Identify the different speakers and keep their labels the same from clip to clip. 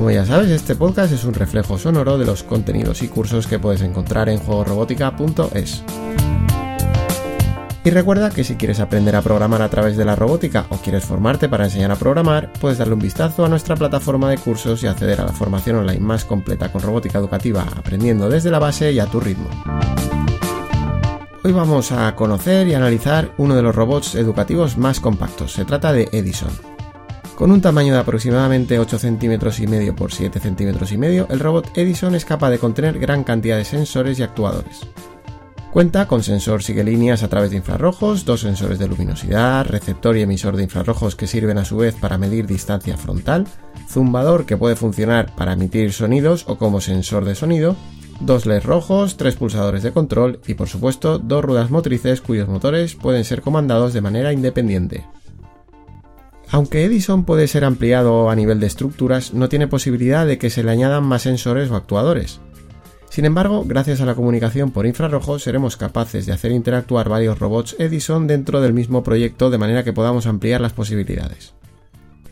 Speaker 1: Como ya sabes, este podcast es un reflejo sonoro de los contenidos y cursos que puedes encontrar en juegorobótica.es. Y recuerda que si quieres aprender a programar a través de la robótica o quieres formarte para enseñar a programar, puedes darle un vistazo a nuestra plataforma de cursos y acceder a la formación online más completa con robótica educativa, aprendiendo desde la base y a tu ritmo. Hoy vamos a conocer y analizar uno de los robots educativos más compactos. Se trata de Edison. Con un tamaño de aproximadamente 8 centímetros y medio por 7 centímetros y medio, el robot Edison es capaz de contener gran cantidad de sensores y actuadores. Cuenta con sensor sigue líneas a través de infrarrojos, dos sensores de luminosidad, receptor y emisor de infrarrojos que sirven a su vez para medir distancia frontal, zumbador que puede funcionar para emitir sonidos o como sensor de sonido, dos LEDs rojos, tres pulsadores de control y por supuesto dos ruedas motrices cuyos motores pueden ser comandados de manera independiente. Aunque Edison puede ser ampliado a nivel de estructuras, no tiene posibilidad de que se le añadan más sensores o actuadores. Sin embargo, gracias a la comunicación por infrarrojos seremos capaces de hacer interactuar varios robots Edison dentro del mismo proyecto de manera que podamos ampliar las posibilidades.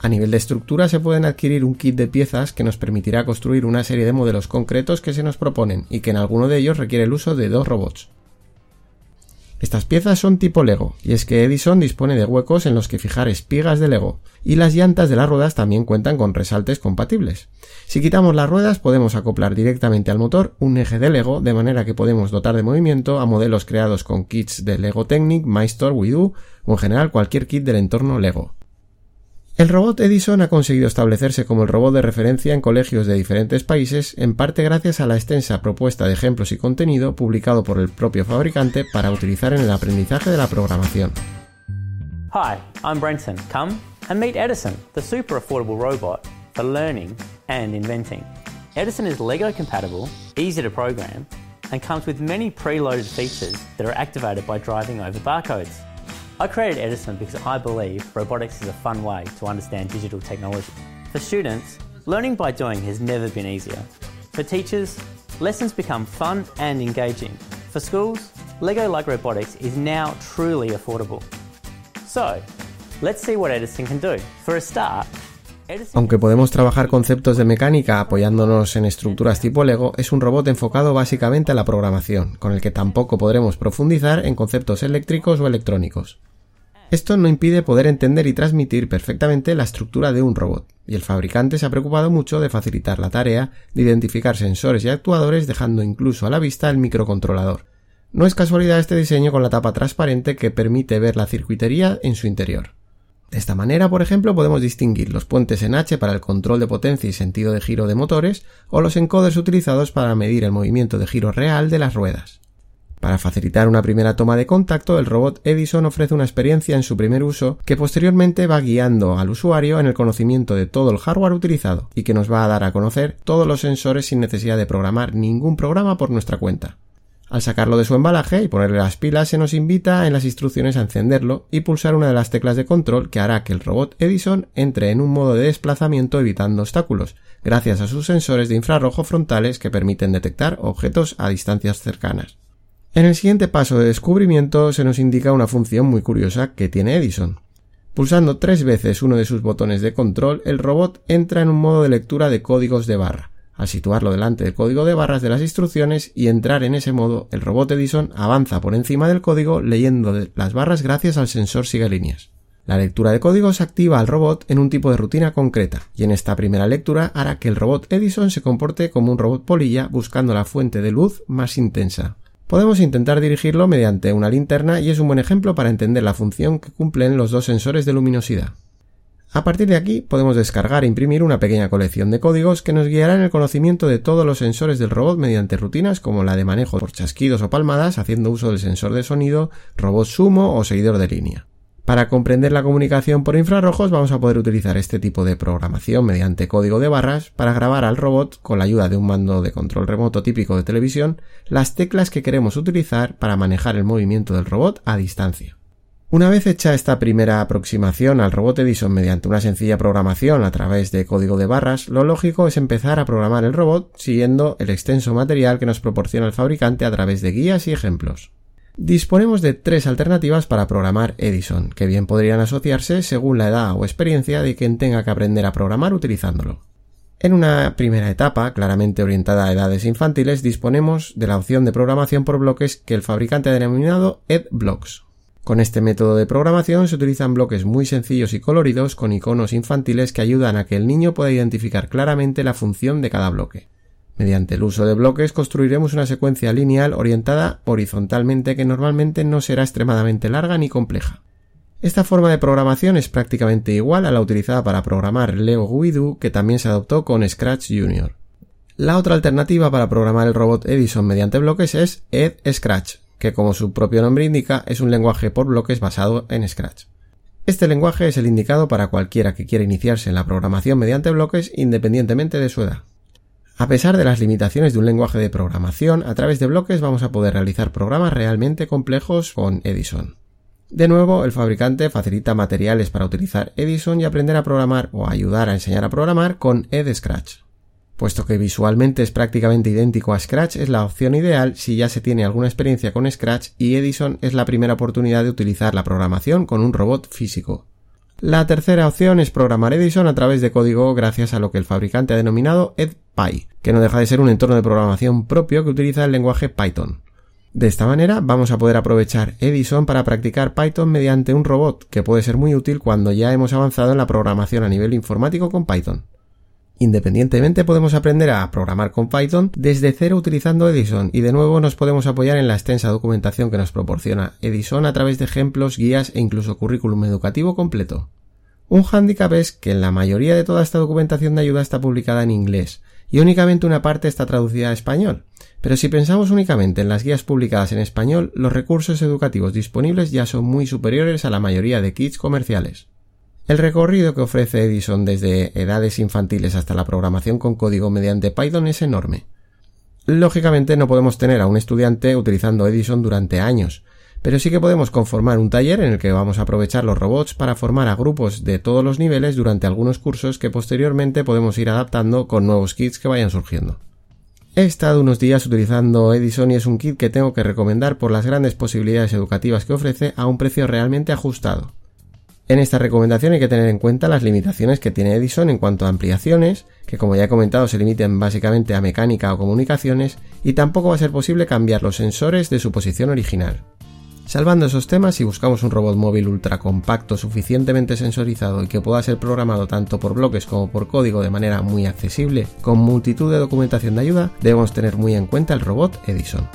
Speaker 1: A nivel de estructura se pueden adquirir un kit de piezas que nos permitirá construir una serie de modelos concretos que se nos proponen y que en alguno de ellos requiere el uso de dos robots. Estas piezas son tipo Lego, y es que Edison dispone de huecos en los que fijar espigas de Lego, y las llantas de las ruedas también cuentan con resaltes compatibles. Si quitamos las ruedas podemos acoplar directamente al motor un eje de Lego, de manera que podemos dotar de movimiento a modelos creados con kits de Lego Technic, MyStore, WeDo o en general cualquier kit del entorno Lego. El robot Edison ha conseguido establecerse como el robot de referencia en colegios de diferentes países, en parte gracias a la extensa propuesta de ejemplos y contenido publicado por el propio fabricante para utilizar en el aprendizaje de la programación.
Speaker 2: Hi, I'm Brenton. Come and meet Edison, the super affordable robot for learning and inventing. Edison is Lego compatible, easy to program, and comes with many preloaded features that are activated by driving over barcodes. I created Edison because I believe robotics is a fun way to understand digital technology. For students, learning by doing has never been easier. For teachers, lessons become fun and engaging. For schools, Lego like robotics is now truly affordable. So, let's see what Edison can do. For a start,
Speaker 1: Aunque podemos trabajar conceptos de mecánica apoyándonos en estructuras tipo Lego, es un robot enfocado básicamente a la programación, con el que tampoco podremos profundizar en conceptos eléctricos o electrónicos. Esto no impide poder entender y transmitir perfectamente la estructura de un robot, y el fabricante se ha preocupado mucho de facilitar la tarea de identificar sensores y actuadores dejando incluso a la vista el microcontrolador. No es casualidad este diseño con la tapa transparente que permite ver la circuitería en su interior. De esta manera, por ejemplo, podemos distinguir los puentes en H para el control de potencia y sentido de giro de motores o los encoders utilizados para medir el movimiento de giro real de las ruedas. Para facilitar una primera toma de contacto, el robot Edison ofrece una experiencia en su primer uso que posteriormente va guiando al usuario en el conocimiento de todo el hardware utilizado y que nos va a dar a conocer todos los sensores sin necesidad de programar ningún programa por nuestra cuenta. Al sacarlo de su embalaje y ponerle las pilas se nos invita en las instrucciones a encenderlo y pulsar una de las teclas de control que hará que el robot Edison entre en un modo de desplazamiento evitando obstáculos, gracias a sus sensores de infrarrojo frontales que permiten detectar objetos a distancias cercanas. En el siguiente paso de descubrimiento se nos indica una función muy curiosa que tiene Edison. Pulsando tres veces uno de sus botones de control, el robot entra en un modo de lectura de códigos de barra. Al situarlo delante del código de barras de las instrucciones y entrar en ese modo, el robot Edison avanza por encima del código leyendo las barras gracias al sensor sigue líneas. La lectura de códigos activa al robot en un tipo de rutina concreta, y en esta primera lectura hará que el robot Edison se comporte como un robot polilla buscando la fuente de luz más intensa. Podemos intentar dirigirlo mediante una linterna y es un buen ejemplo para entender la función que cumplen los dos sensores de luminosidad. A partir de aquí podemos descargar e imprimir una pequeña colección de códigos que nos guiará en el conocimiento de todos los sensores del robot mediante rutinas como la de manejo por chasquidos o palmadas haciendo uso del sensor de sonido, robot sumo o seguidor de línea. Para comprender la comunicación por infrarrojos vamos a poder utilizar este tipo de programación mediante código de barras para grabar al robot con la ayuda de un mando de control remoto típico de televisión las teclas que queremos utilizar para manejar el movimiento del robot a distancia. Una vez hecha esta primera aproximación al robot Edison mediante una sencilla programación a través de código de barras, lo lógico es empezar a programar el robot siguiendo el extenso material que nos proporciona el fabricante a través de guías y ejemplos. Disponemos de tres alternativas para programar Edison, que bien podrían asociarse según la edad o experiencia de quien tenga que aprender a programar utilizándolo. En una primera etapa, claramente orientada a edades infantiles, disponemos de la opción de programación por bloques que el fabricante ha denominado EdBlocks. Con este método de programación se utilizan bloques muy sencillos y coloridos con iconos infantiles que ayudan a que el niño pueda identificar claramente la función de cada bloque. Mediante el uso de bloques construiremos una secuencia lineal orientada horizontalmente que normalmente no será extremadamente larga ni compleja. Esta forma de programación es prácticamente igual a la utilizada para programar Lego Guidu que también se adoptó con Scratch Junior. La otra alternativa para programar el robot Edison mediante bloques es Ed Scratch, que como su propio nombre indica es un lenguaje por bloques basado en Scratch. Este lenguaje es el indicado para cualquiera que quiera iniciarse en la programación mediante bloques independientemente de su edad. A pesar de las limitaciones de un lenguaje de programación, a través de bloques vamos a poder realizar programas realmente complejos con Edison. De nuevo, el fabricante facilita materiales para utilizar Edison y aprender a programar o ayudar a enseñar a programar con EdScratch. Puesto que visualmente es prácticamente idéntico a Scratch, es la opción ideal si ya se tiene alguna experiencia con Scratch y Edison es la primera oportunidad de utilizar la programación con un robot físico. La tercera opción es programar Edison a través de código gracias a lo que el fabricante ha denominado EdPy, que no deja de ser un entorno de programación propio que utiliza el lenguaje Python. De esta manera vamos a poder aprovechar Edison para practicar Python mediante un robot, que puede ser muy útil cuando ya hemos avanzado en la programación a nivel informático con Python. Independientemente podemos aprender a programar con Python desde cero utilizando Edison y de nuevo nos podemos apoyar en la extensa documentación que nos proporciona Edison a través de ejemplos, guías e incluso currículum educativo completo. Un hándicap es que la mayoría de toda esta documentación de ayuda está publicada en inglés y únicamente una parte está traducida a español. Pero si pensamos únicamente en las guías publicadas en español, los recursos educativos disponibles ya son muy superiores a la mayoría de kits comerciales. El recorrido que ofrece Edison desde edades infantiles hasta la programación con código mediante Python es enorme. Lógicamente no podemos tener a un estudiante utilizando Edison durante años, pero sí que podemos conformar un taller en el que vamos a aprovechar los robots para formar a grupos de todos los niveles durante algunos cursos que posteriormente podemos ir adaptando con nuevos kits que vayan surgiendo. He estado unos días utilizando Edison y es un kit que tengo que recomendar por las grandes posibilidades educativas que ofrece a un precio realmente ajustado. En esta recomendación hay que tener en cuenta las limitaciones que tiene Edison en cuanto a ampliaciones, que como ya he comentado se limiten básicamente a mecánica o comunicaciones, y tampoco va a ser posible cambiar los sensores de su posición original. Salvando esos temas, si buscamos un robot móvil ultra compacto, suficientemente sensorizado y que pueda ser programado tanto por bloques como por código de manera muy accesible, con multitud de documentación de ayuda, debemos tener muy en cuenta el robot Edison.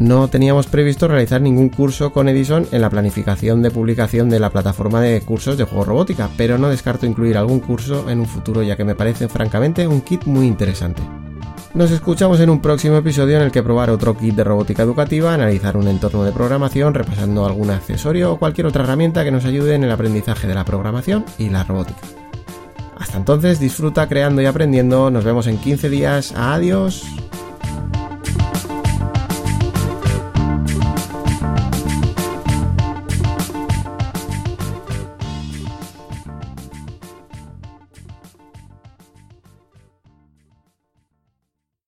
Speaker 1: No teníamos previsto realizar ningún curso con Edison en la planificación de publicación de la plataforma de cursos de juego robótica, pero no descarto incluir algún curso en un futuro ya que me parece francamente un kit muy interesante. Nos escuchamos en un próximo episodio en el que probar otro kit de robótica educativa, analizar un entorno de programación, repasando algún accesorio o cualquier otra herramienta que nos ayude en el aprendizaje de la programación y la robótica. Hasta entonces, disfruta creando y aprendiendo. Nos vemos en 15 días. Adiós.